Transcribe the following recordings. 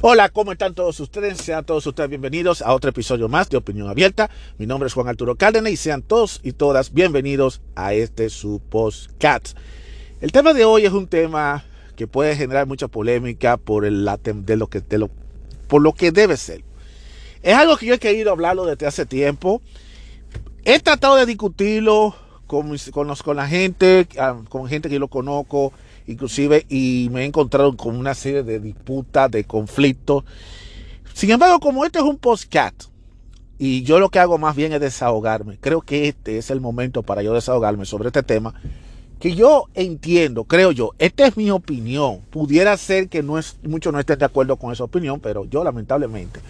Hola, ¿cómo están todos ustedes? Sean todos ustedes bienvenidos a otro episodio más de Opinión Abierta. Mi nombre es Juan Arturo Cárdenas y sean todos y todas bienvenidos a este su podcast. El tema de hoy es un tema que puede generar mucha polémica por el de lo que de lo, por lo que debe ser. Es algo que yo he querido hablarlo desde hace tiempo. He tratado de discutirlo con, con, la gente, ah, con gente que yo lo conozco, inclusive, y me he encontrado con una serie de disputas, de conflictos. Sin embargo, como este es un postcat, y yo lo que hago más bien es desahogarme, creo que este es el momento para yo desahogarme sobre este tema, que yo entiendo, creo yo, esta es mi opinión, pudiera ser que no es, muchos no estén de acuerdo con esa opinión, pero yo lamentablemente,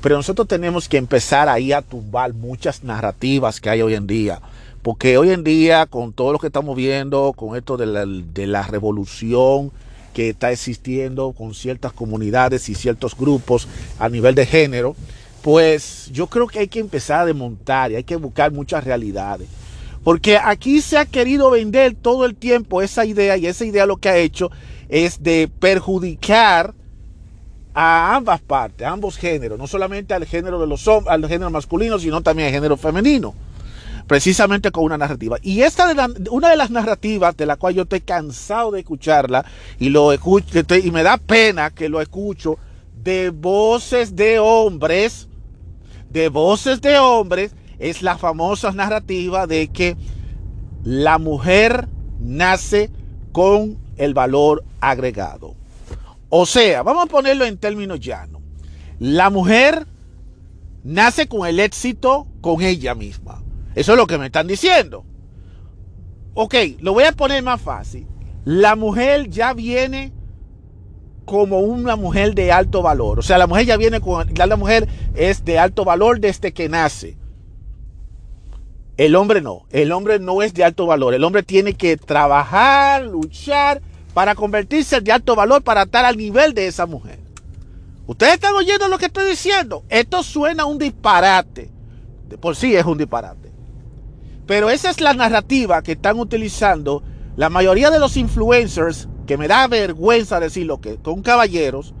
pero nosotros tenemos que empezar ahí a tumbar muchas narrativas que hay hoy en día porque hoy en día, con todo lo que estamos viendo, con esto de la, revolución que está existiendo con ciertas comunidades y ciertos grupos a nivel de género, pues yo creo que hay que empezar a desmontar y hay que buscar muchas realidades. Porque aquí se ha querido vender todo el tiempo esa idea y esa idea lo que ha hecho es de perjudicar a ambas partes, a ambos géneros, no solamente al género de los hombres, al género masculino, sino también al género femenino precisamente con una narrativa. Y esta de una de las narrativas de la cual yo estoy cansado de escucharla y lo y me da pena que lo escucho de voces de hombres, de voces de hombres, es la famosa narrativa de que la mujer nace con el valor agregado. O sea, vamos a ponerlo en términos llanos. La mujer nace con el éxito con ella misma. Eso es lo que me están diciendo. Ok, lo voy a poner más fácil. La mujer ya viene como una mujer de alto valor. O sea, la mujer ya viene con... La mujer es de alto valor desde que nace. El hombre no. El hombre no es de alto valor. El hombre tiene que trabajar, luchar para convertirse de alto valor para estar al nivel de esa mujer. Ustedes están oyendo lo que estoy diciendo. Esto suena un disparate. De por sí es un disparate. Pero esa es la narrativa que están utilizando la mayoría de los influencers, que me da vergüenza decirlo que con caballeros,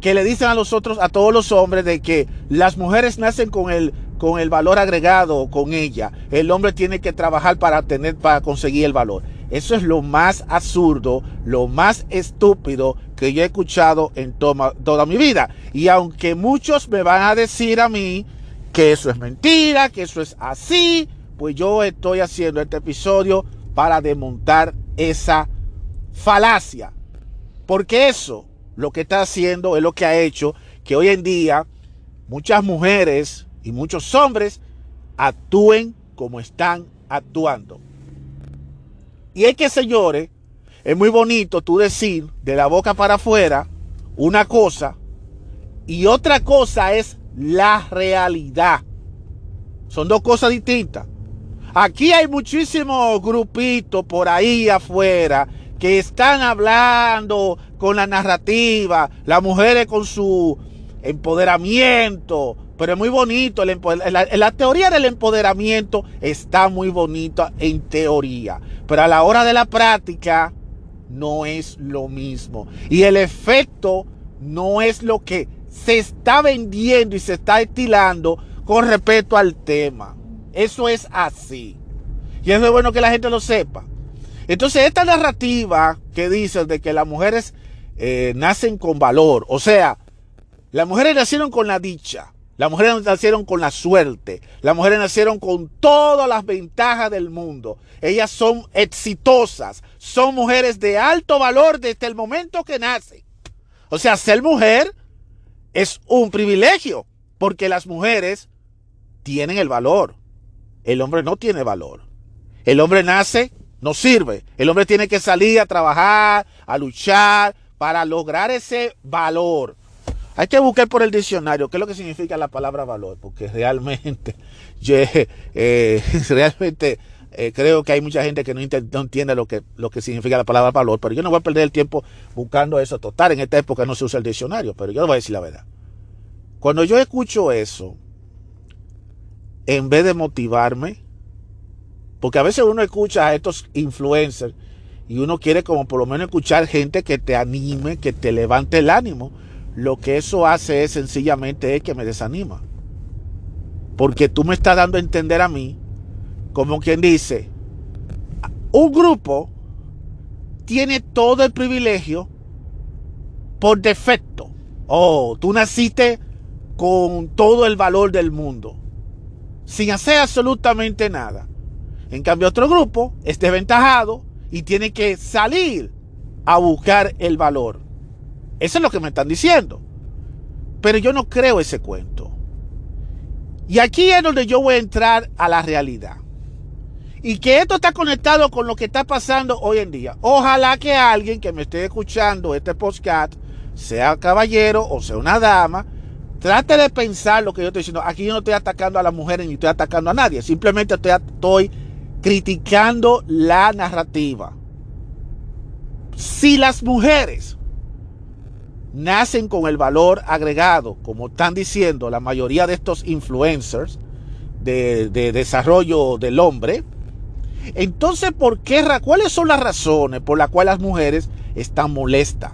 que le dicen a los otros, a todos los hombres, de que las mujeres nacen con el, con el valor agregado con ella. El hombre tiene que trabajar para tener, para conseguir el valor. Eso es lo más absurdo, lo más estúpido que yo he escuchado en toda mi vida. Y aunque muchos me van a decir a mí que eso es mentira, que eso es así, pues yo estoy haciendo este episodio para desmontar esa falacia. Porque eso lo que está haciendo es lo que ha hecho que hoy en día muchas mujeres y muchos hombres actúen como están actuando. Y es que, señores, es muy bonito tú decir de la boca para afuera una cosa y otra cosa es la realidad. Son dos cosas distintas. Aquí hay muchísimos grupitos por ahí afuera que están hablando con la narrativa, las mujeres con su empoderamiento, pero es muy bonito, la, la, teoría del empoderamiento está muy bonita en teoría, pero a la hora de la práctica no es lo mismo. Y el efecto no es lo que se está vendiendo y se está estilando con respecto al tema. Eso es así. Y es bueno que la gente lo sepa. Entonces, esta narrativa que dice de que las mujeres eh, nacen con valor, o sea, las mujeres nacieron con la dicha, las mujeres nacieron con la suerte, las mujeres nacieron con todas las ventajas del mundo. Ellas son exitosas, son mujeres de alto valor desde el momento que nacen. O sea, ser mujer es un privilegio, porque las mujeres tienen el valor. El hombre no tiene valor. El hombre nace, no sirve. El hombre tiene que salir a trabajar, a luchar para lograr ese valor. Hay que buscar por el diccionario qué es lo que significa la palabra valor, porque realmente, yo, eh, realmente eh, creo que hay mucha gente que no, entiende lo que, lo que significa la palabra valor, pero yo no voy a perder el tiempo buscando eso. Total, en esta época no se usa el diccionario, pero yo le voy a decir la verdad. Cuando yo escucho eso, en vez de motivarme, porque a veces uno escucha a estos influencers y uno quiere como por lo menos escuchar gente que te anime, que te levante el ánimo. lo que eso hace es sencillamente es que me desanima. Porque tú me estás dando a entender a mí, como quien dice, un grupo tiene todo el privilegio por defecto. Oh, tú naciste con todo el valor del mundo, sin hacer absolutamente nada. En cambio, otro grupo es desventajado y tiene que salir a buscar el valor. Eso es lo que me están diciendo. Pero yo no creo ese cuento. Y aquí es donde yo voy a entrar a la realidad. Y que esto está conectado con lo que está pasando hoy en día. Ojalá que alguien que me esté escuchando este podcast, sea caballero o sea una dama, trate de pensar lo que yo estoy diciendo. Aquí yo no estoy atacando a las mujeres ni estoy atacando a nadie. Simplemente estoy, criticando la narrativa. Si las mujeres nacen con el valor agregado, como están diciendo la mayoría de estos influencers de, desarrollo del hombre, entonces, ¿por qué, ¿cuáles son las razones por las cuales las mujeres están molestas?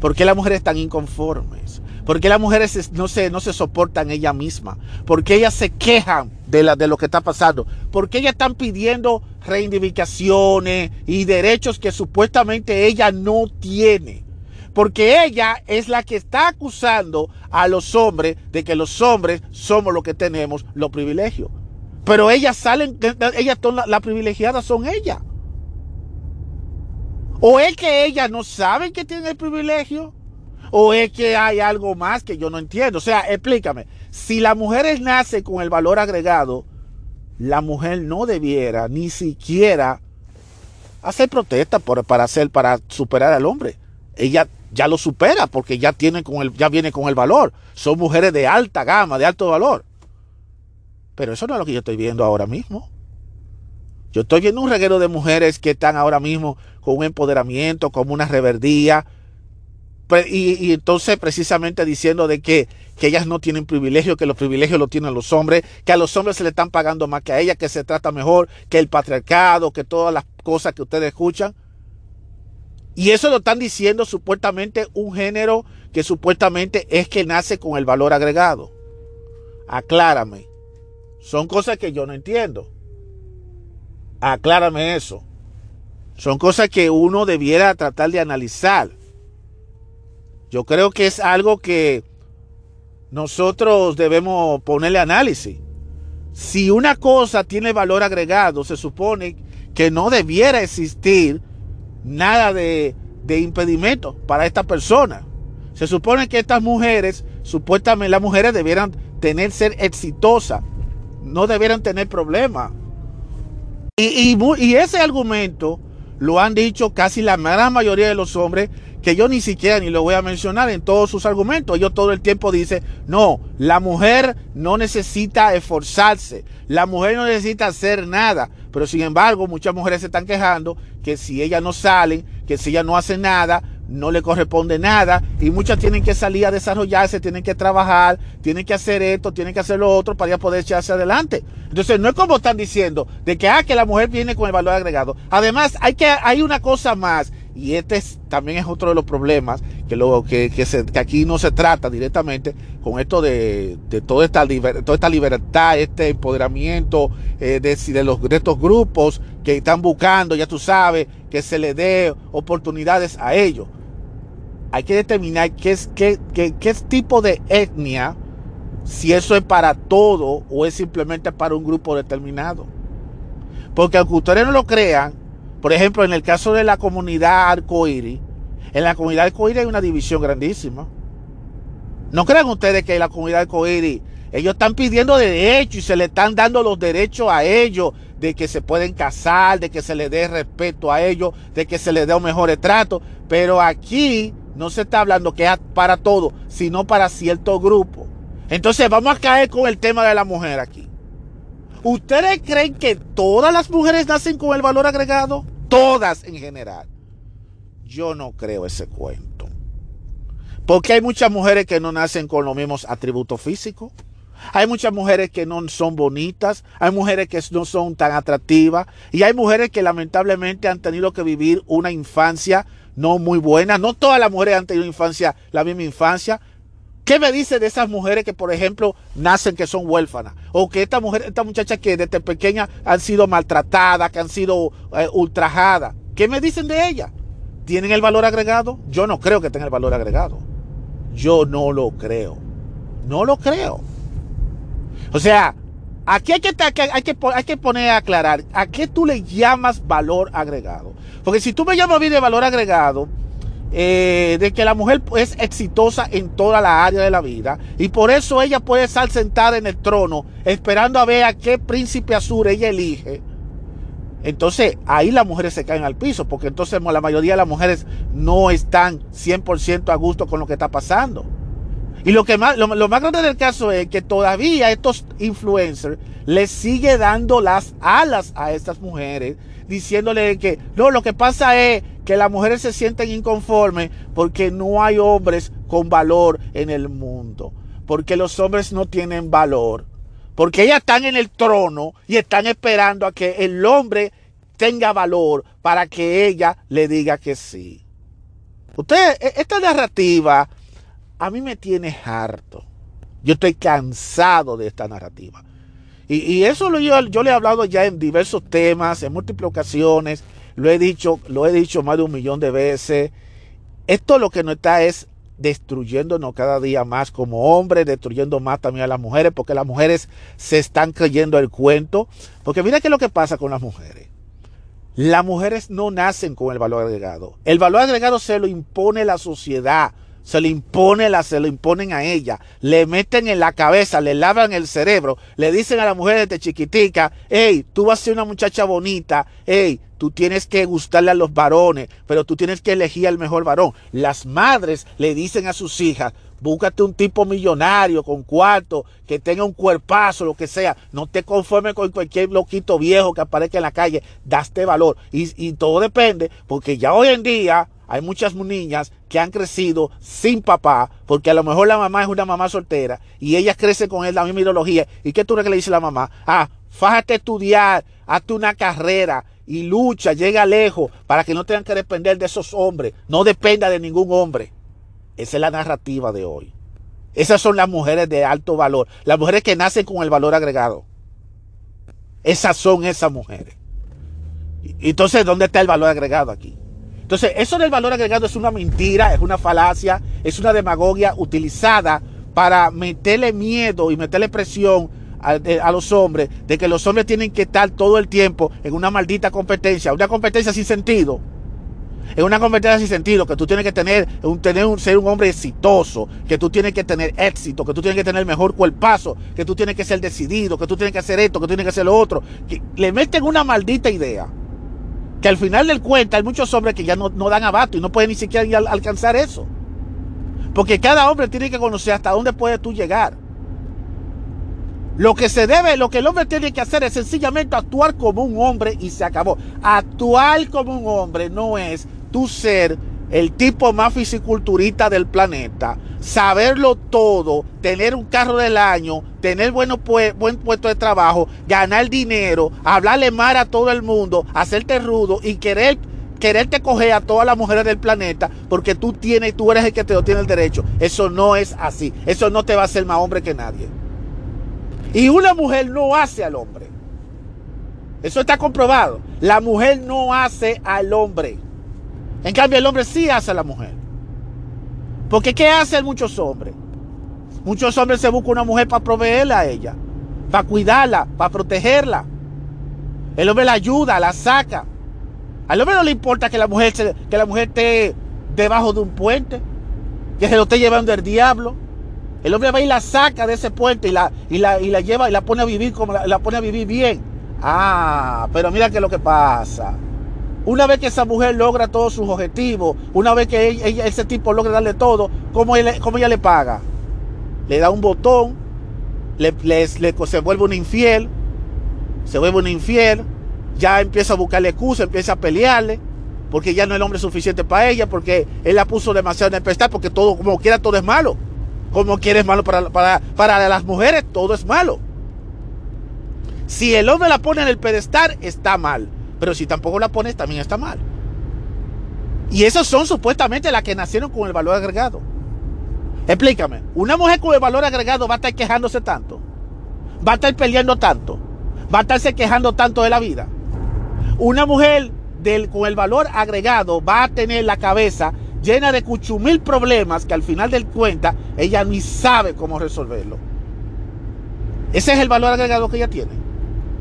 ¿Por qué las mujeres están inconformes? ¿Por qué las mujeres no se, no se soportan ellas mismas? ¿Por qué ellas se quejan de, la, de lo que está pasando? ¿Por qué ellas están pidiendo reivindicaciones y derechos que supuestamente ella no tiene? Porque ella es la que está acusando a los hombres de que los hombres somos los que tenemos los privilegios. Pero ellas salen, ellas son las privilegiadas son ellas. O es que ellas no saben que tienen el privilegio, o es que hay algo más que yo no entiendo. O sea, explícame, si las mujeres nacen con el valor agregado, la mujer no debiera ni siquiera hacer protesta para hacer, para superar al hombre. Ella ya lo supera porque ya, tiene con el, ya viene con el valor. Son mujeres de alta gama, de alto valor. Pero eso no es lo que yo estoy viendo ahora mismo. Yo estoy viendo un reguero de mujeres que están ahora mismo con un empoderamiento, con una reverdía. Y, entonces precisamente diciendo de que, que, ellas no tienen privilegio, que los privilegios los tienen los hombres, que a los hombres se le están pagando más que a ellas, que se trata mejor, que el patriarcado, que todas las cosas que ustedes escuchan. Y eso lo están diciendo supuestamente un género que supuestamente es que nace con el valor agregado. Aclárame. Son cosas que yo no entiendo. Aclárame eso. Son cosas que uno debiera tratar de analizar. Yo creo que es algo que nosotros debemos ponerle análisis. Si una cosa tiene valor agregado, se supone que no debiera existir nada de, impedimento para esta persona. Se supone que estas mujeres, supuestamente las mujeres debieran tener, ser exitosas, no debieran tener problemas. Y, y, ese argumento lo han dicho casi la gran mayoría de los hombres, que yo ni siquiera ni lo voy a mencionar en todos sus argumentos. Ellos todo el tiempo dicen, no, la mujer no necesita esforzarse, la mujer no necesita hacer nada. Pero sin embargo, muchas mujeres se están quejando que si ellas no salen, que si ellas no hacen nada, no le corresponde nada y muchas tienen que salir a desarrollarse, tienen que trabajar, tienen que hacer esto, tienen que hacer lo otro para ya poder echarse adelante. Entonces no es como están diciendo de que, ah, que la mujer viene con el valor agregado. Además, hay, que, hay una cosa más y este también es otro de los problemas que, luego que, que, aquí no se trata directamente con esto de, toda, esta toda esta libertad, este empoderamiento eh, de, de, los, de estos grupos que están buscando, ya tú sabes, que se le dé oportunidades a ellos. Hay que determinar qué, es, qué, qué, qué tipo de etnia, si eso es para todo o es simplemente para un grupo determinado. Porque aunque ustedes no lo crean, por ejemplo, en el caso de la comunidad arcoíris, en la comunidad arcoíris hay una división grandísima. No crean ustedes que la comunidad arcoíris ellos están pidiendo derechos y se le están dando los derechos a ellos de que se pueden casar, de que se les dé respeto a ellos, de que se les dé un mejor trato. Pero aquí no se está hablando que es para todo, sino para cierto grupo. Entonces vamos a caer con el tema de la mujer aquí. ¿Ustedes creen que todas las mujeres nacen con el valor agregado? todas en general. Yo no creo ese cuento. Porque hay muchas mujeres que no nacen con los mismos atributos físicos. Hay muchas mujeres que no son bonitas, hay mujeres que no son tan atractivas y hay mujeres que lamentablemente han tenido que vivir una infancia no muy buenas. No todas las mujeres han tenido infancia, la misma infancia. ¿Qué me dice de esas mujeres que, por ejemplo, nacen que son huérfanas? O que esta mujer, esta muchacha que desde pequeña han sido maltratadas, que han sido eh, ultrajadas. ¿Qué me dicen de ellas? ¿Tienen el valor agregado? Yo no creo que tengan el valor agregado. Yo no lo creo. No lo creo. O sea, aquí hay que, hay que, hay que poner a aclarar a qué tú le llamas valor agregado. Porque si tú me llamas bien de valor agregado, eh, de que la mujer es exitosa en toda la área de la vida y por eso ella puede estar sentada en el trono esperando a ver a qué príncipe azul ella elige. Entonces ahí las mujeres se caen al piso porque entonces la mayoría de las mujeres no están 100% a gusto con lo que está pasando. Y lo, que más, lo, más grande del caso es que todavía estos influencers les sigue dando las alas a estas mujeres, diciéndole que no, lo que pasa es que las mujeres se sienten inconformes porque no hay hombres con valor en el mundo, porque los hombres no tienen valor, porque ellas están en el trono y están esperando a que el hombre tenga valor para que ella le diga que sí. Usted, e, esta narrativa a mí me tiene harto. Yo estoy cansado de esta narrativa. Y, eso lo, yo, yo le he hablado ya en diversos temas, en múltiples ocasiones. Lo he dicho, lo he dicho más de un millón de veces. Esto lo que no está es destruyéndonos cada día más como hombres, destruyendo más también a las mujeres, porque las mujeres se están creyendo el cuento. Porque mira qué es lo que pasa con las mujeres. Las mujeres no nacen con el valor agregado. El valor agregado se lo impone la sociedad se le impone la, se lo imponen a ella, le meten en la cabeza, le lavan el cerebro, le dicen a la mujer desde chiquitica, hey, tú vas a ser una muchacha bonita, hey, tú tienes que gustarle a los varones, pero tú tienes que elegir al mejor varón. Las madres le dicen a sus hijas, búscate un tipo millonario con cuarto, que tenga un cuerpazo, lo que sea. No te conformes con cualquier loquito viejo que aparezca en la calle. Daste valor. Y, y todo depende, porque ya hoy en día hay muchas niñas que han crecido sin papá, porque a lo mejor la mamá es una mamá soltera y ellas crecen con él la misma ideología. ¿Y qué tú crees que le dice la mamá? Ah, fájate a estudiar, hazte una carrera y lucha, llega lejos para que no tengan que depender de esos hombres. No dependa de ningún hombre. Esa es la narrativa de hoy. Esas son las mujeres de alto valor, las mujeres que nacen con el valor agregado. Esas son esas mujeres. Entonces, ¿dónde está el valor agregado aquí? Entonces, eso del valor agregado es una mentira, es una falacia, es una demagogia utilizada para meterle miedo y meterle presión a, los hombres de que los hombres tienen que estar todo el tiempo en una maldita competencia, una competencia sin sentido. En una competencia sin sentido, que tú tienes que tener, un, tener un, ser un hombre exitoso, que tú tienes que tener éxito, que tú tienes que tener mejor cuerpazo, que tú tienes que ser decidido, que tú tienes que hacer esto, que tú tienes que hacer lo otro. Que le meten una maldita idea que al final del cuenta hay muchos hombres que ya no, dan abato y no pueden ni siquiera alcanzar eso. Porque cada hombre tiene que conocer hasta dónde puede tú llegar. Lo que se debe, lo que el hombre tiene que hacer es sencillamente actuar como un hombre y se acabó. Actuar como un hombre no es tú ser el tipo más fisiculturista del planeta, saberlo todo, tener un carro del año, tener buen puesto de trabajo, ganar dinero, hablarle mal a todo el mundo, hacerte rudo y querer quererte coger a todas las mujeres del planeta porque tú tienes, tú eres el que te lo tiene el derecho. Eso no es así. Eso no te va a hacer más hombre que nadie. Y una mujer no hace al hombre. Eso está comprobado. La mujer no hace al hombre. En cambio, el hombre sí hace a la mujer. Porque ¿qué hacen muchos hombres? Muchos hombres se buscan una mujer para proveerla a ella, para cuidarla, para protegerla. El hombre la ayuda, la saca. Al hombre no le importa que la mujer, que la mujer esté debajo de un puente, que se lo esté llevando el diablo. El hombre va y la saca de ese puente y la, y la, y la lleva y la pone a vivir como la, pone a vivir bien. Ah, pero mira qué es lo que pasa. Una vez que esa mujer logra todos sus objetivos, una vez que ese tipo logra darle todo, ¿cómo, ella le paga? Le da un botón, le, se vuelve un infiel, se vuelve un infiel, ya empieza a buscarle excusa, empieza a pelearle, porque ya no es el hombre suficiente para ella, porque él la puso demasiado en el porque todo, como quiera, todo es malo. Como quiera es malo para, para, para las mujeres, todo es malo. Si el hombre la pone en el pedestal, está mal. Pero si tampoco la pones, también está mal. Y esos son supuestamente las que nacieron con el valor agregado. Explícame, una mujer con el valor agregado va a estar quejándose tanto, va a estar peleando tanto, va a estarse quejando tanto de la vida. Una mujer del, con el valor agregado va a tener la cabeza llena de cuchumil problemas que al final del cuenta ella ni sabe cómo resolverlo. Ese es el valor agregado que ella tiene.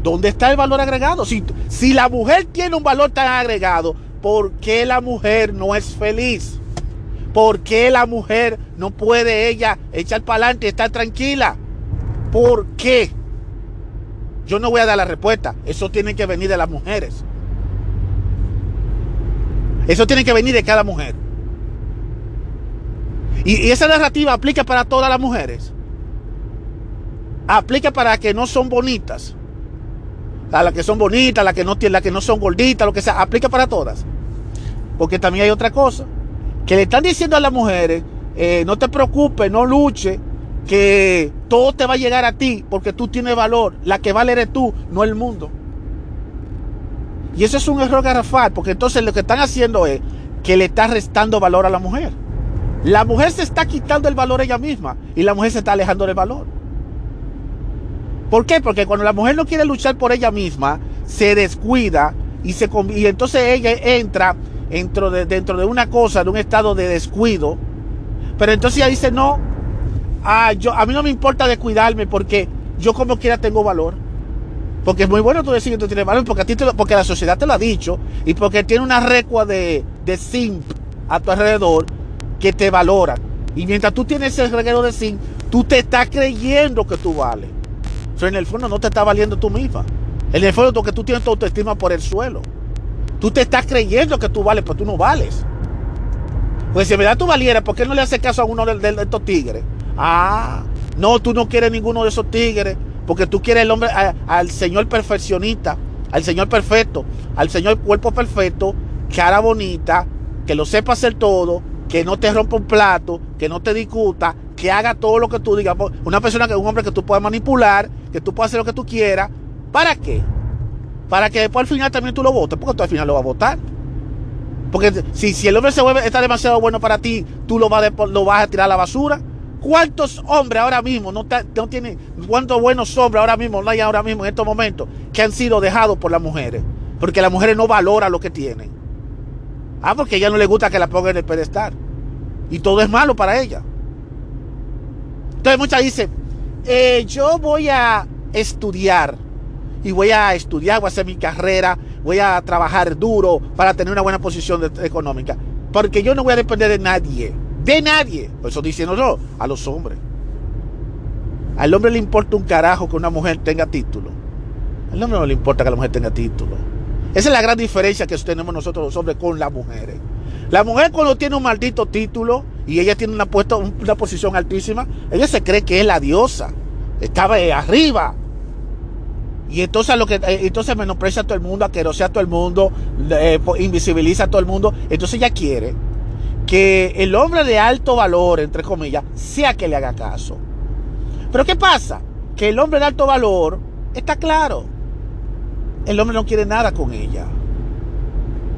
¿Dónde está el valor agregado? Si, si la mujer tiene un valor tan agregado, ¿por qué la mujer no es feliz? ¿Por qué la mujer no puede ella echar para adelante y estar tranquila? ¿Por qué? Yo no voy a dar la respuesta. Eso tiene que venir de las mujeres. Eso tiene que venir de cada mujer. Y, esa narrativa aplica para todas las mujeres. Aplica para las que no son bonitas. A las que son bonitas, las que no, las que no son gorditas, lo que sea. Aplica para todas. Porque también hay otra cosa que le están diciendo a las mujeres, eh, no te preocupes, no luches, que todo te va a llegar a ti porque tú tienes valor. La que vale eres tú, no el mundo. Y eso es un error garrafal, porque entonces lo que están haciendo es que le está restando valor a la mujer. La mujer se está quitando el valor ella misma y la mujer se está alejando del valor. ¿Por qué? Porque cuando la mujer no quiere luchar por ella misma, se descuida y, se, y entonces ella entra dentro de, dentro de una cosa, de un estado de descuido. Pero entonces ella dice, no, ah, yo, a mí no me importa descuidarme porque yo como quiera tengo valor. Porque es muy bueno tú decir que tú tienes valor, porque, a ti porque la sociedad te lo ha dicho y porque tiene una recua de, de simp a tu alrededor que te valora. Y mientras tú tienes ese reguero de zinc, tú te estás creyendo que tú vales. Pero en el fondo no te está valiendo tú misma. En el fondo que tú tienes tu autoestima por el suelo. Tú te estás creyendo que tú vales, pero tú no vales. Pues si en verdad tú valieras, ¿por qué no le haces caso a uno de, estos tigres? Ah, no, tú no quieres ninguno de esos tigres, porque tú quieres el hombre, al Señor perfeccionista, al Señor perfecto, al Señor cuerpo perfecto, cara bonita, que lo sepa hacer todo, que no te rompa un plato, que no te discuta, que haga todo lo que tú digas. Una persona que un hombre que tú puedas manipular, que tú puedas hacer lo que tú quieras. ¿Para qué? Para que después al final también tú lo votes, porque tú al final lo vas a votar. Porque si, si el hombre se vuelve, está demasiado bueno para ti, tú lo vas, a tirar a la basura. ¿Cuántos hombres ahora mismo no, tienen, cuántos buenos hombres ahora mismo no hay ahora mismo en estos momentos que han sido dejados por las mujeres? Porque las mujeres no valoran lo que tienen. Ah, porque a ella no le gusta que la pongan en el pedestal. Y todo es malo para ella. Entonces muchas dicen, eh, yo voy a estudiar. Y voy a estudiar, voy a hacer mi carrera, voy a trabajar duro para tener una buena posición económica. Porque yo no voy a depender de nadie. De nadie. Eso diciendo yo, a los hombres. Al hombre le importa un carajo que una mujer tenga título. Al hombre no le importa que la mujer tenga título. Esa es la gran diferencia que tenemos nosotros los hombres con las mujeres. La mujer cuando tiene un maldito título y ella tiene una, una posición altísima, ella se cree que es la diosa. Estaba arriba. Y entonces lo que eh, entonces menosprecia a todo el mundo, aquerosea a todo el mundo, eh, invisibiliza a todo el mundo. Entonces ella quiere que el hombre de alto valor, entre comillas, sea que le haga caso. Pero ¿qué pasa? Que el hombre de alto valor está claro el hombre no quiere nada con ella.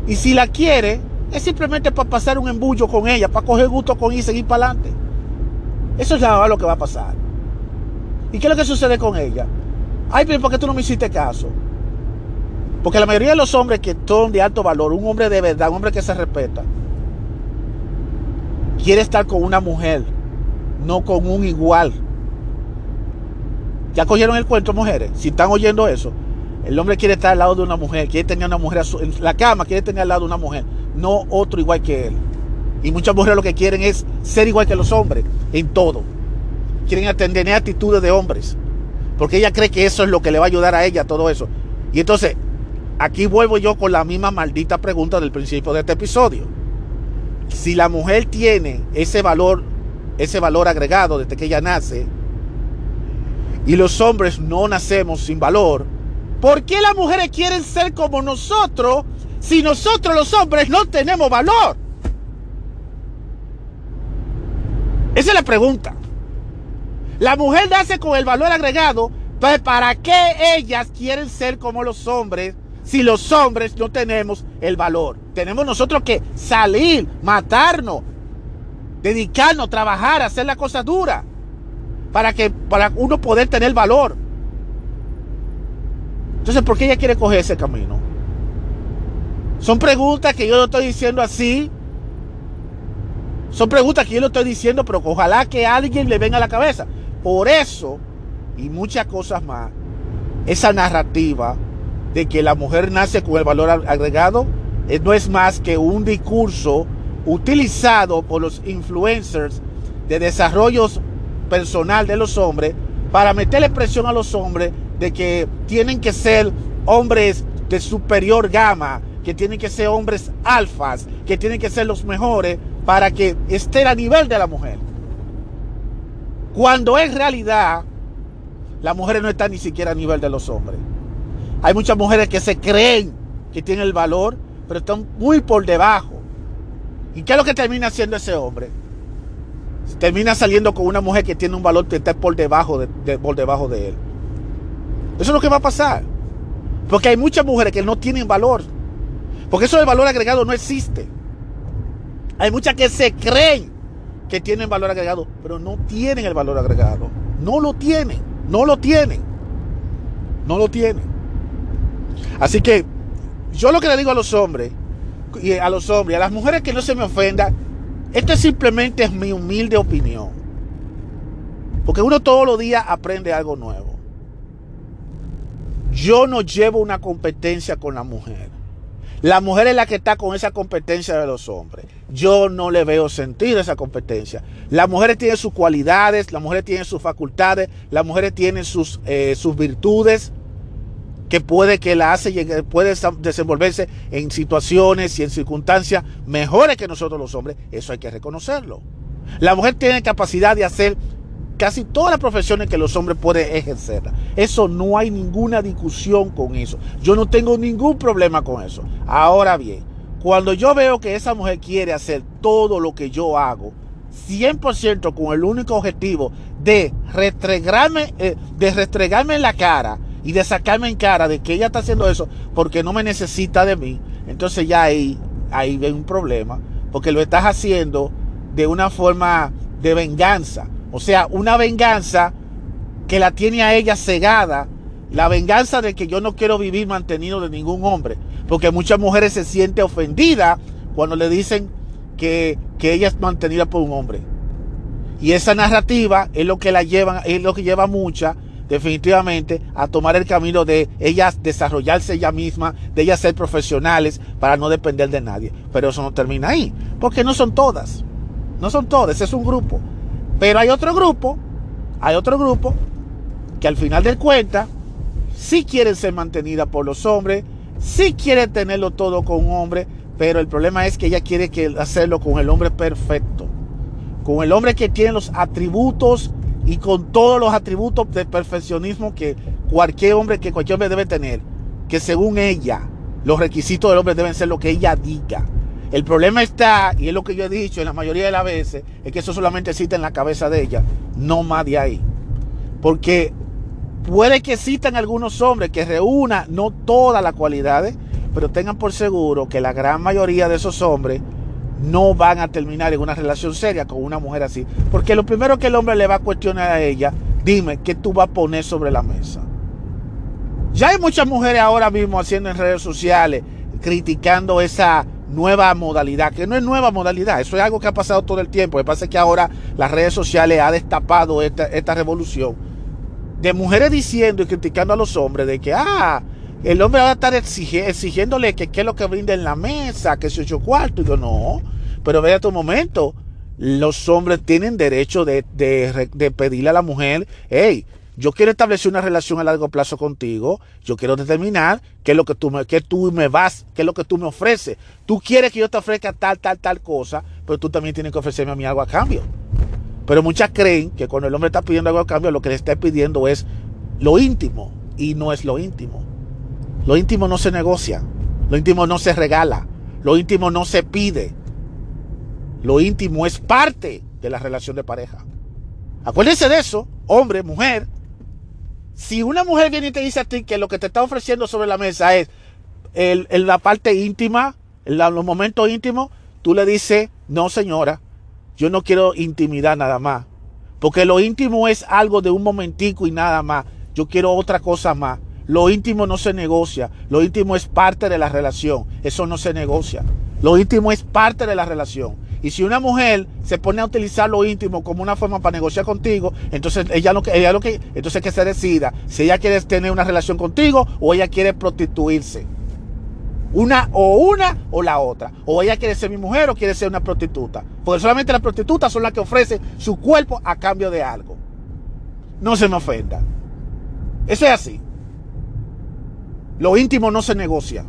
Y si la quiere, es simplemente para pasar un embullo con ella, para coger gusto con ella y seguir para adelante. Eso es lo que va a pasar. ¿Y qué es lo que sucede con ella? Ay, pero ¿por qué tú no me hiciste caso? Porque la mayoría de los hombres que son de alto valor, un hombre de verdad, un hombre que se respeta, quiere estar con una mujer, no con un igual. ¿Ya cogieron el cuento, mujeres? Si están oyendo eso, el hombre quiere estar al lado de una mujer, quiere tener una mujer en la cama, quiere tener al lado de una mujer, no otro igual que él. Y muchas mujeres lo que quieren es ser igual que los hombres en todo. Quieren tener actitudes de hombres. Porque ella cree que eso es lo que le va a ayudar a ella, todo eso. Y entonces, aquí vuelvo yo con la misma maldita pregunta del principio de este episodio. Si la mujer tiene ese valor, ese valor agregado desde que ella nace, y los hombres no nacemos sin valor, ¿Por qué las mujeres quieren ser como nosotros si nosotros los hombres no tenemos valor? Esa es la pregunta. La mujer nace con el valor agregado, pues ¿para qué ellas quieren ser como los hombres si los hombres no tenemos el valor? Tenemos nosotros que salir, matarnos, dedicarnos, trabajar, hacer la cosa dura para que para uno poder tener valor. Entonces, ¿por qué ella quiere coger ese camino? Son preguntas que yo lo estoy diciendo así. Son preguntas que yo lo estoy diciendo, pero ojalá que alguien le venga a la cabeza. Por eso, y muchas cosas más, esa narrativa de que la mujer nace con el valor agregado eh, no es más que un discurso utilizado por los influencers de desarrollos personal de los hombres para meterle presión a los hombres de que tienen que ser hombres de superior gama, que tienen que ser hombres alfas, que tienen que ser los mejores para que estén a nivel de la mujer. Cuando en realidad las mujeres no están ni siquiera a nivel de los hombres. Hay muchas mujeres que se creen que tienen el valor, pero están muy por debajo. ¿Y qué es lo que termina haciendo ese hombre? termina saliendo con una mujer que tiene un valor que está por debajo de, por debajo de él. Eso es lo que va a pasar. Porque hay muchas mujeres que no tienen valor. Porque eso del valor agregado no existe. Hay muchas que se creen que tienen valor agregado, pero no tienen el valor agregado. No lo tienen. No lo tienen. No lo tienen. Así que yo lo que le digo a los hombres, y a los hombres, a las mujeres que no se me ofendan, esto simplemente es mi humilde opinión. Porque uno todos los días aprende algo nuevo. Yo no llevo una competencia con la mujer. La mujer es la que está con esa competencia de los hombres. Yo no le veo sentido esa competencia. Las mujeres tienen sus cualidades, las mujeres tienen sus facultades, las mujeres tienen sus, eh, sus virtudes que puede que la hace puede desenvolverse en situaciones y en circunstancias mejores que nosotros los hombres, eso hay que reconocerlo. La mujer tiene capacidad de hacer casi todas las profesiones que los hombres pueden ejercer. Eso no hay ninguna discusión con eso. Yo no tengo ningún problema con eso. Ahora bien, cuando yo veo que esa mujer quiere hacer todo lo que yo hago, 100% con el único objetivo de restregarme, eh, de restregarme en la cara y de sacarme en cara de que ella está haciendo eso porque no me necesita de mí, entonces ya ahí, ahí hay un problema, porque lo estás haciendo de una forma de venganza. O sea, una venganza que la tiene a ella cegada, la venganza de que yo no quiero vivir mantenido de ningún hombre, porque muchas mujeres se sienten ofendidas cuando le dicen que, que ella es mantenida por un hombre. Y esa narrativa es lo que la llevan, es lo que lleva mucha definitivamente a tomar el camino de ellas desarrollarse ella misma, de ellas ser profesionales para no depender de nadie. Pero eso no termina ahí, porque no son todas, no son todas, es un grupo. Pero hay otro grupo, hay otro grupo que al final del cuenta sí quieren ser mantenidas por los hombres, sí quieren tenerlo todo con un hombre, pero el problema es que ella quiere hacerlo con el hombre perfecto, con el hombre que tiene los atributos y con todos los atributos de perfeccionismo que cualquier hombre, que cualquier hombre debe tener, que según ella, los requisitos del hombre deben ser lo que ella diga. El problema está, y es lo que yo he dicho en la mayoría de las veces, es que eso solamente existe en la cabeza de ella, no más de ahí. Porque puede que existan algunos hombres que reúnan no todas las cualidades, pero tengan por seguro que la gran mayoría de esos hombres no van a terminar en una relación seria con una mujer así. Porque lo primero que el hombre le va a cuestionar a ella, dime, ¿qué tú vas a poner sobre la mesa? Ya hay muchas mujeres ahora mismo haciendo en redes sociales, criticando esa nueva modalidad, que no es nueva modalidad, eso es algo que ha pasado todo el tiempo. Lo que pasa es que ahora las redes sociales ha destapado esta, esta revolución de mujeres diciendo y criticando a los hombres de que, ah, el hombre va a estar exigiéndole que qué es lo que brinda en la mesa, que se ocho cuarto. Y yo, no, pero vea tu momento. Los hombres tienen derecho de, pedirle a la mujer, hey, yo quiero establecer una relación a largo plazo contigo, yo quiero determinar qué es lo que tú me, qué tú me vas, qué es lo que tú me ofreces. Tú quieres que yo te ofrezca tal, tal, tal cosa, pero tú también tienes que ofrecerme a mí algo a cambio. Pero muchas creen que cuando el hombre está pidiendo algo a cambio, lo que le está pidiendo es lo íntimo, y no es lo íntimo. Lo íntimo no se negocia, lo íntimo no se regala, lo íntimo no se pide. Lo íntimo es parte de la relación de pareja. Acuérdense de eso, hombre, mujer. Si una mujer viene y te dice a ti que lo que te está ofreciendo sobre la mesa es en la parte íntima, en los momentos íntimos, tú le dices, no señora, yo no quiero intimidad nada más. Porque lo íntimo es algo de un momentico y nada más. Yo quiero otra cosa más. Lo íntimo no se negocia. Lo íntimo es parte de la relación. Eso no se negocia. Lo íntimo es parte de la relación. Y si una mujer se pone a utilizar lo íntimo como una forma para negociar contigo, entonces ella lo que, ella lo que, entonces que se decida si ella quiere tener una relación contigo o ella quiere prostituirse. Una o una o la otra. O ella quiere ser mi mujer o quiere ser una prostituta. Porque solamente las prostitutas son las que ofrecen su cuerpo a cambio de algo. No se me ofenda. Eso es así. Lo íntimo no se negocia.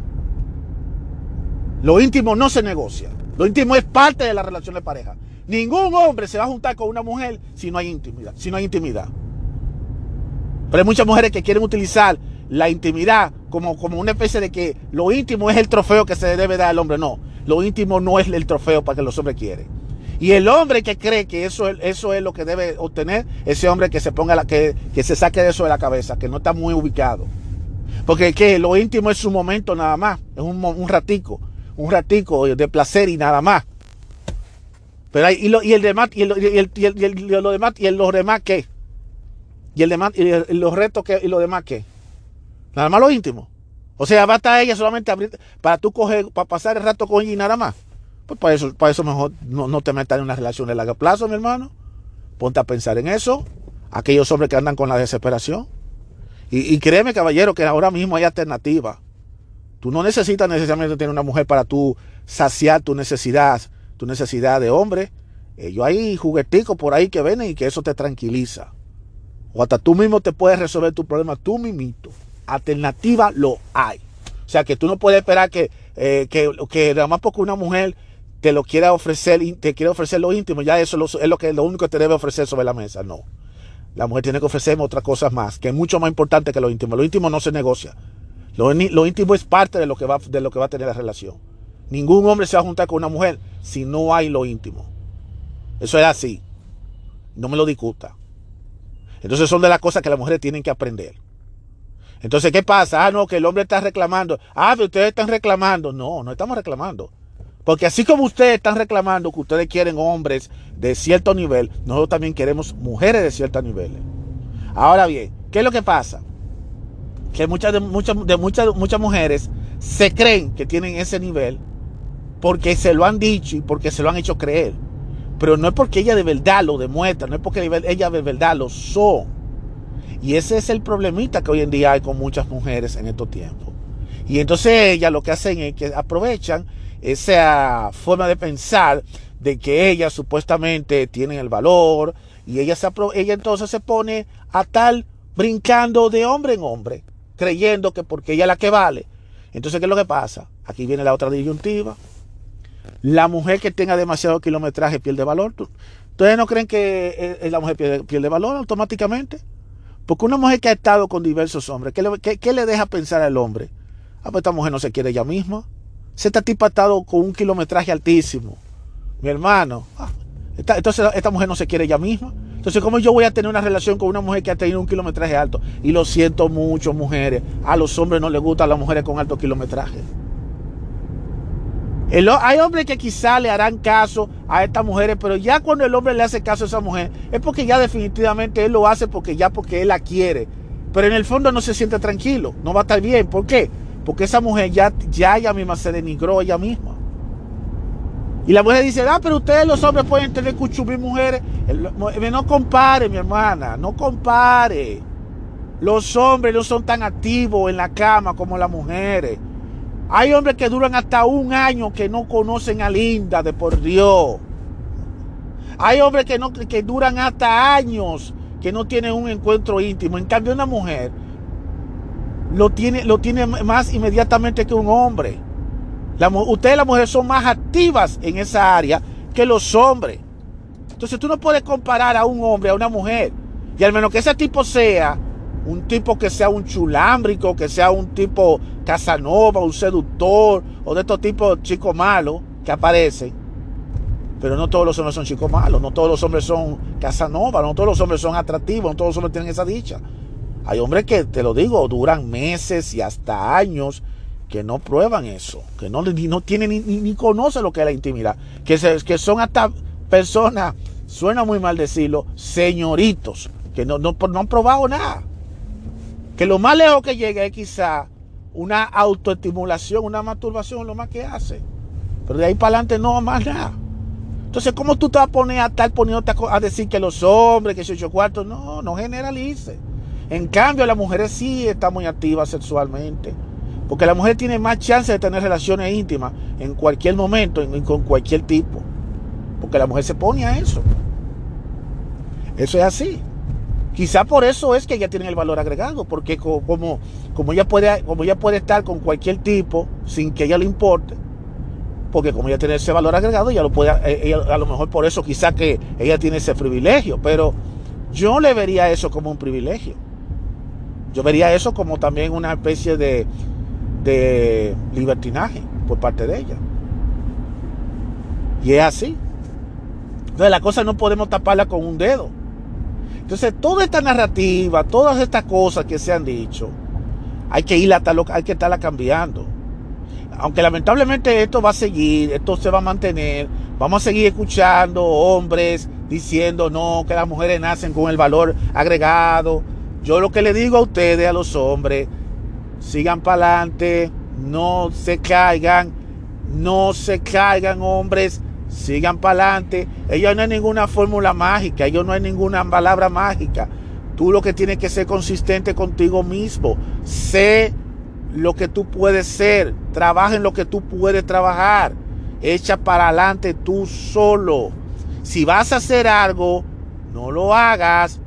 Lo íntimo no se negocia. Lo íntimo es parte de la relación de pareja. Ningún hombre se va a juntar con una mujer si no hay intimidad. Si no hay intimidad. Pero hay muchas mujeres que quieren utilizar la intimidad como, como una especie de que lo íntimo es el trofeo que se debe dar al hombre. No, lo íntimo no es el trofeo para que los hombres quieren. Y el hombre que cree que eso, eso es lo que debe obtener, ese hombre que se ponga que, que se saque de eso de la cabeza, que no está muy ubicado. Porque que lo íntimo es su momento nada más, es un, un ratico, un ratico de placer y nada más. Pero y, lo, y el demás, y, el, y, el, y, el, y lo demás, y los demás qué? Y el demás, y los retos que, y lo demás qué? Nada más lo íntimo. O sea, va a estar ella solamente para tú coger, para pasar el rato con ella y nada más. Pues para eso, para eso mejor no, te metas en una relación de largo plazo, mi hermano. Ponte a pensar en eso. Aquellos hombres que andan con la desesperación. Y, créeme, caballero, que ahora mismo hay alternativa. Tú no necesitas necesariamente tener una mujer para tú saciar tu necesidad, tu necesidad de hombre. Ellos hay jugueticos por ahí que vienen y que eso te tranquiliza. O hasta tú mismo te puedes resolver tu problema tú mismito alternativa lo hay. O sea que tú no puedes esperar que, eh, que, que nada más porque una mujer te lo quiera ofrecer, te quiere ofrecer lo íntimo, ya eso es lo que lo único que te debe ofrecer sobre la mesa. No. La mujer tiene que ofrecerme otras cosas más, que es mucho más importante que lo íntimo. Lo íntimo no se negocia. Lo, íntimo es parte de lo, que va, de lo que va a tener la relación. Ningún hombre se va a juntar con una mujer si no hay lo íntimo. Eso es así. No me lo discuta. Entonces son de las cosas que las mujeres tienen que aprender. Entonces, ¿qué pasa? Ah, no, que el hombre está reclamando. Ah, pero ustedes están reclamando. No, no estamos reclamando. Porque así como ustedes están reclamando que ustedes quieren hombres de cierto nivel, nosotros también queremos mujeres de cierto nivel. Ahora bien, ¿qué es lo que pasa? Que muchas de, muchas, de muchas, muchas mujeres se creen que tienen ese nivel porque se lo han dicho y porque se lo han hecho creer. Pero no es porque ella de verdad lo demuestra, no es porque ella de verdad lo son. Y ese es el problemita que hoy en día hay con muchas mujeres en estos tiempos. Y entonces ellas lo que hacen es que aprovechan esa forma de pensar de que ellas supuestamente tienen el valor y ella, se, ella entonces se pone a tal brincando de hombre en hombre, creyendo que porque ella es la que vale. Entonces, ¿qué es lo que pasa? Aquí viene la otra disyuntiva. La mujer que tenga demasiado kilometraje pierde valor. ¿Ustedes no creen que eh, la mujer pierde, pierde valor automáticamente? Porque una mujer que ha estado con diversos hombres, ¿qué le, le deja pensar al hombre? Ah, pues esta mujer no se quiere ella misma. Esta tipa ha estado con un kilometraje altísimo. Mi hermano. Ah, entonces esta mujer no se quiere ella misma. Entonces, ¿cómo yo voy a tener una relación con una mujer que ha tenido un kilometraje alto? Y lo siento mucho, mujeres. A los hombres no les gustan las mujeres con alto kilometraje hay hombres que quizá le harán caso a estas mujeres, pero ya cuando el hombre le hace caso a esa mujer, es porque ya definitivamente él lo hace porque ya porque él la quiere. Pero en el fondo no se siente tranquilo, no va a estar bien. ¿Por qué? Porque esa mujer ya, ya ella misma se denigró ella misma. Y la mujer dice, ah, pero ustedes los hombres pueden tener cuchumí mujeres. No compare, mi hermana, no compare. Los hombres no son tan activos en la cama como las mujeres. Hay hombres que duran hasta un año que no conocen a Linda de por Dios. Hay hombres que, no, que duran hasta años que no tienen un encuentro íntimo. En cambio, una mujer lo tiene, lo tiene más inmediatamente que un hombre. Ustedes las mujeres son más activas en esa área que los hombres. Entonces tú no puedes comparar a un hombre a una mujer. Y al menos que ese tipo sea un tipo que sea un chulámbrico, que sea un tipo Casanova, un seductor, o de estos tipos chicos malos que aparecen. Pero no todos los hombres son chicos malos, no todos los hombres son Casanova, no todos los hombres son atractivos, no todos los hombres tienen esa dicha. Hay hombres que, te lo digo, duran meses y hasta años que no prueban eso, que no, no tienen ni, ni, conocen lo que es la intimidad, que, que son hasta personas, suena muy mal decirlo, señoritos, que no, no, no han probado nada. Que lo más lejos que llega es quizá una autoestimulación, una masturbación, lo más que hace. Pero de ahí para adelante no más nada. Entonces, ¿cómo tú te vas a poner a estar poniéndote a, decir que los hombres, que se ocho cuartos? No, no generalice. En cambio, las mujeres sí están muy activas sexualmente. Porque la mujer tiene más chance de tener relaciones íntimas en cualquier momento con cualquier tipo. Porque la mujer se pone a eso. Eso es así. Quizá por eso es que ella tiene el valor agregado, porque como, como, ella puede, como ella puede estar con cualquier tipo sin que ella le importe, porque como ella tiene ese valor agregado, ella lo puede, eh, a lo mejor por eso quizá que ella tiene ese privilegio, pero yo le vería eso como un privilegio. Yo vería eso como también una especie de, de libertinaje por parte de ella. Y es así. Entonces la cosa no podemos taparla con un dedo. Entonces, toda esta narrativa, todas estas cosas que se han dicho, hay que ir hay que estarla cambiando. Aunque lamentablemente esto va a seguir, esto se va a mantener, vamos a seguir escuchando hombres diciendo no, que las mujeres nacen con el valor agregado. Yo lo que le digo a ustedes, a los hombres, sigan para adelante, no se caigan, no se caigan hombres, sigan para adelante. Ello no es ninguna fórmula mágica, ello no es ninguna palabra mágica. Tú lo que tienes que ser consistente contigo mismo. Sé lo que tú puedes ser. Trabaja en lo que tú puedes trabajar. Echa para adelante tú solo. Si vas a hacer algo, no lo hagas.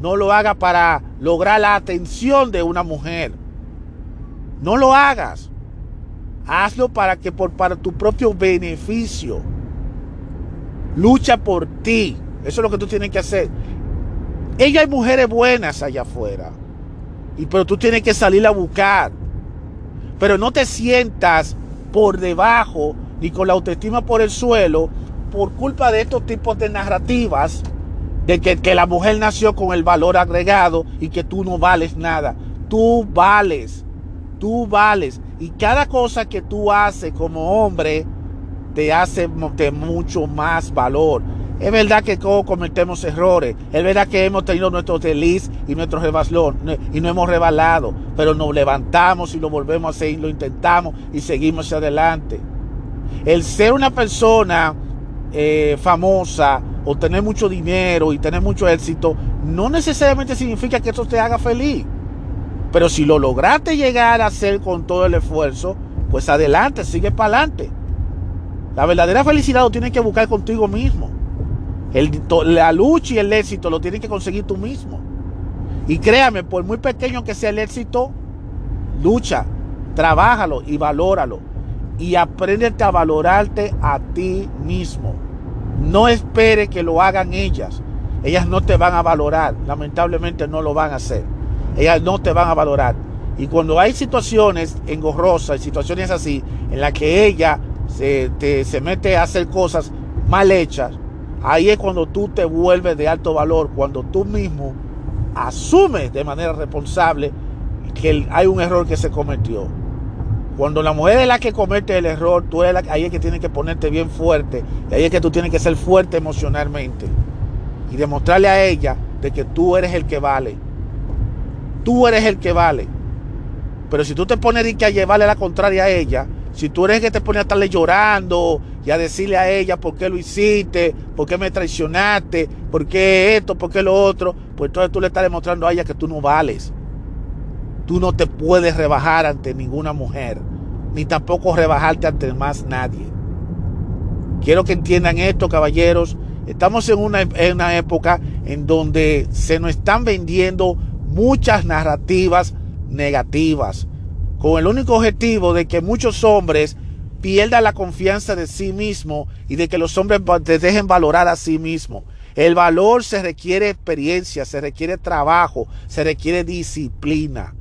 No lo hagas para lograr la atención de una mujer. No lo hagas. Hazlo para que por para tu propio beneficio. Lucha por ti. Eso es lo que tú tienes que hacer. Ella hay mujeres buenas allá afuera. Y pero tú tienes que salir a buscar. Pero no te sientas por debajo ni con la autoestima por el suelo por culpa de estos tipos de narrativas de que, que la mujer nació con el valor agregado y que tú no vales nada. Tú vales. Tú vales. Y cada cosa que tú haces como hombre, te hace de mucho más valor. Es verdad que cometemos errores, es verdad que hemos tenido nuestros delitos y nuestros resbalones y no hemos rebalado, pero nos levantamos y lo volvemos a hacer y lo intentamos y seguimos hacia adelante. El ser una persona eh, famosa o tener mucho dinero y tener mucho éxito no necesariamente significa que eso te haga feliz. Pero si lo lograste llegar a hacer con todo el esfuerzo, pues adelante, sigue para adelante. La verdadera felicidad lo tienes que buscar contigo mismo. la lucha y el éxito lo tienes que conseguir tú mismo. Y créame, por muy pequeño que sea el éxito, lucha, trabájalo y valóralo. Y apréndete a valorarte a ti mismo. No espere que lo hagan ellas. Ellas no te van a valorar. Lamentablemente no lo van a hacer. Ellas no te van a valorar. Y cuando hay situaciones engorrosas, situaciones así, en las que ella se, se mete a hacer cosas mal hechas, ahí es cuando tú te vuelves de alto valor, cuando tú mismo asumes de manera responsable que hay un error que se cometió. Cuando la mujer es la que comete el error, tú eres la, ahí es que tienes que ponerte bien fuerte. Y ahí es que tú tienes que ser fuerte emocionalmente. Y demostrarle a ella de que tú eres el que vale. Tú eres el que vale. Pero si tú te pones a llevarle la contraria a ella, si tú eres el que te pone a estarle llorando y a decirle a ella por qué lo hiciste, por qué me traicionaste, por qué esto, por qué lo otro, pues entonces tú le estás demostrando a ella que tú no vales. Tú no te puedes rebajar ante ninguna mujer, ni tampoco rebajarte ante más nadie. Quiero que entiendan esto, caballeros. Estamos en una, en una época en donde se nos están vendiendo muchas narrativas negativas con el único objetivo de que muchos hombres pierdan la confianza de sí mismo y de que los hombres dejen valorar a sí mismo. El valor se requiere experiencia, se requiere trabajo, se requiere disciplina.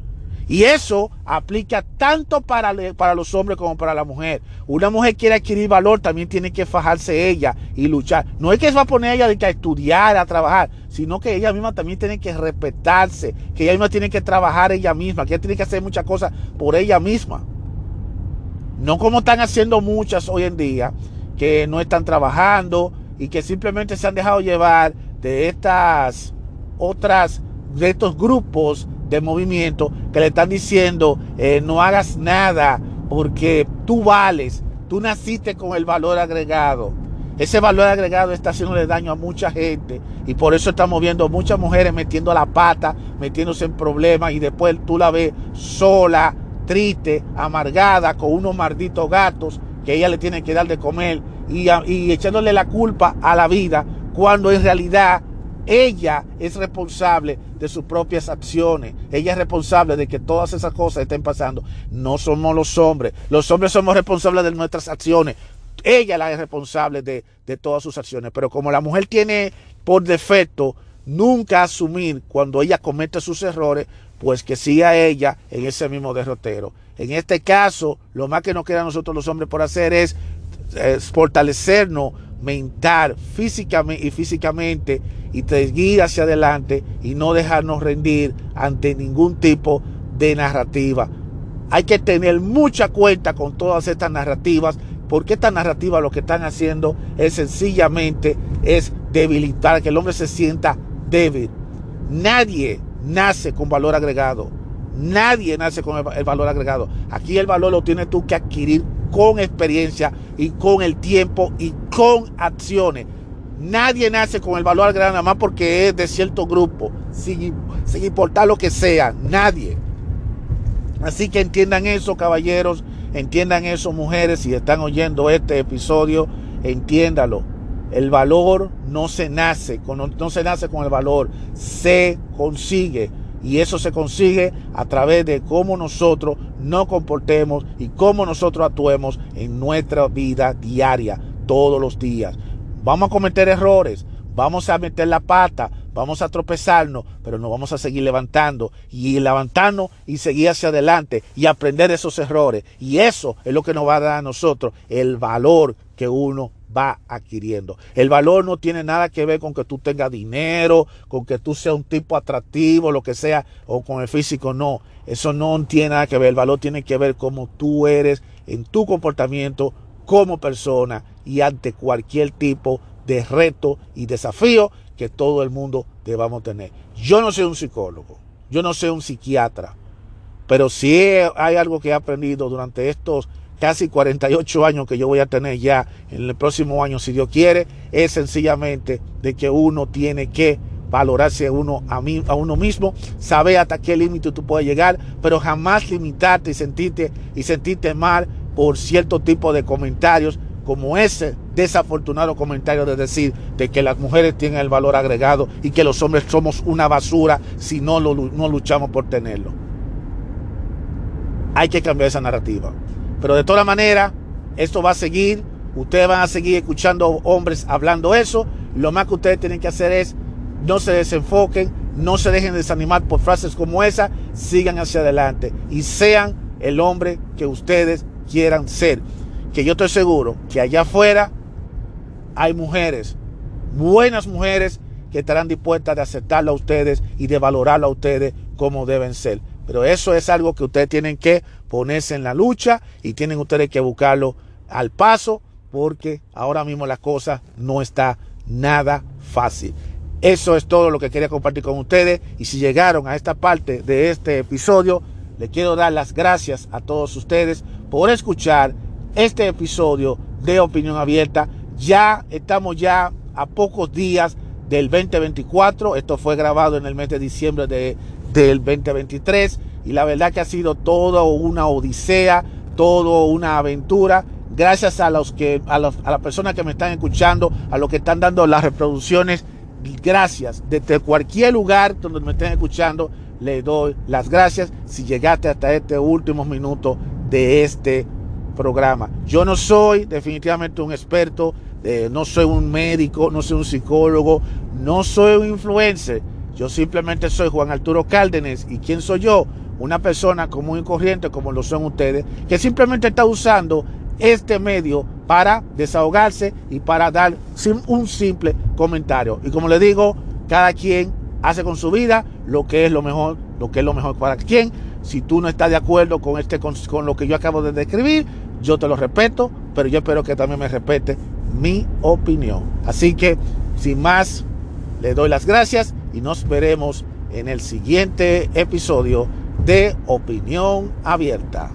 Y eso aplica tanto para, para los hombres como para la mujer. Una mujer quiere adquirir valor, también tiene que fajarse ella y luchar. No es que se va a poner ella de que a estudiar, a trabajar, sino que ella misma también tiene que respetarse, que ella misma tiene que trabajar ella misma, que ella tiene que hacer muchas cosas por ella misma. No como están haciendo muchas hoy en día, que no están trabajando y que simplemente se han dejado llevar de estas otras, de estos grupos de movimiento que le están diciendo eh, no hagas nada porque tú vales, tú naciste con el valor agregado. Ese valor agregado está haciéndole daño a mucha gente y por eso estamos viendo muchas mujeres metiendo la pata, metiéndose en problemas y después tú la ves sola, triste, amargada, con unos malditos gatos que ella le tiene que dar de comer y, y echándole la culpa a la vida cuando en realidad ella es responsable de sus propias acciones. Ella es responsable de que todas esas cosas estén pasando. No somos los hombres. Los hombres somos responsables de nuestras acciones ella la es responsable de, todas sus acciones. Pero como la mujer tiene por defecto nunca asumir cuando ella comete sus errores, pues que siga ella en ese mismo derrotero. En este caso, lo más que nos queda a nosotros los hombres por hacer es, fortalecernos mental, físicamente y físicamente y seguir hacia adelante y no dejarnos rendir ante ningún tipo de narrativa. Hay que tener mucha cuenta con todas estas narrativas porque esta narrativa lo que están haciendo es sencillamente es debilitar, que el hombre se sienta débil. Nadie nace con valor agregado. Nadie nace con el valor agregado. Aquí el valor lo tienes tú que adquirir con experiencia y con el tiempo y con acciones. Nadie nace con el valor agregado nada más porque es de cierto grupo, sin, sin importar lo que sea. Nadie. Así que entiendan eso, caballeros. Entiendan eso, mujeres, si están oyendo este episodio, entiéndalo. El valor no se nace, con, no se nace con el valor, se consigue. Y eso se consigue a través de cómo nosotros nos comportemos y cómo nosotros actuemos en nuestra vida diaria, todos los días. Vamos a cometer errores, vamos a meter la pata, vamos a tropezarnos, pero nos vamos a seguir levantando y levantarnos y seguir hacia adelante y aprender esos errores. Y eso es lo que nos va a dar a nosotros el valor que uno va adquiriendo. El valor no tiene nada que ver con que tú tengas dinero, con que tú seas un tipo atractivo, lo que sea, o con el físico, no. Eso no tiene nada que ver. El valor tiene que ver cómo tú eres en tu comportamiento como persona y ante cualquier tipo de reto y desafío que todo el mundo debamos tener. Yo no soy un psicólogo, yo no soy un psiquiatra, pero si hay algo que he aprendido durante estos casi 48 años que yo voy a tener ya en el próximo año, si Dios quiere, es sencillamente de que uno tiene que valorarse a uno, a, mí, a uno mismo, saber hasta qué límite tú puedes llegar, pero jamás limitarte y sentirte, y sentirte mal por cierto tipo de comentarios como ese desafortunado comentario de decir de que las mujeres tienen el valor agregado y que los hombres somos una basura si no, lo, no luchamos por tenerlo. Hay que cambiar esa narrativa. Pero de todas maneras, esto va a seguir. Ustedes van a seguir escuchando hombres hablando eso. Lo más que ustedes tienen que hacer es no se desenfoquen, no se dejen desanimar por frases como esa, sigan hacia adelante y sean el hombre que ustedes quieran ser que yo estoy seguro que allá afuera hay mujeres, buenas mujeres, que estarán dispuestas de aceptarlo a ustedes y de valorarlo a ustedes como deben ser. Pero eso es algo que ustedes tienen que ponerse en la lucha y tienen ustedes que buscarlo al paso porque ahora mismo la cosa no está nada fácil. Eso es todo lo que quería compartir con ustedes y si llegaron a esta parte de este episodio, le quiero dar las gracias a todos ustedes por escuchar este episodio de Opinión Abierta. Ya estamos ya a pocos días del 2024. Esto fue grabado en el mes de diciembre de, del 2023 y la verdad que ha sido todo una odisea, todo una aventura. Gracias a los que a, los, a las personas que me están escuchando, a los que están dando las reproducciones, gracias. Desde cualquier lugar donde me estén escuchando, le doy las gracias si llegaste hasta este último minuto de este programa. Yo no soy definitivamente un experto, eh, no soy un médico, no soy un psicólogo, no soy un influencer. Yo simplemente soy Juan Arturo Cárdenas. ¿Y quién soy yo? Una persona común y corriente como lo son ustedes, que simplemente está usando este medio para desahogarse y para dar un simple comentario. Y como le digo, cada quien hace con su vida lo que es lo mejor, lo que es lo mejor para quien. Si tú no estás de acuerdo con, este, con, con lo que yo acabo de describir, yo te lo respeto, pero yo espero que también me respete mi opinión. Así que, sin más, le doy las gracias y nos veremos en el siguiente episodio de Opinión Abierta.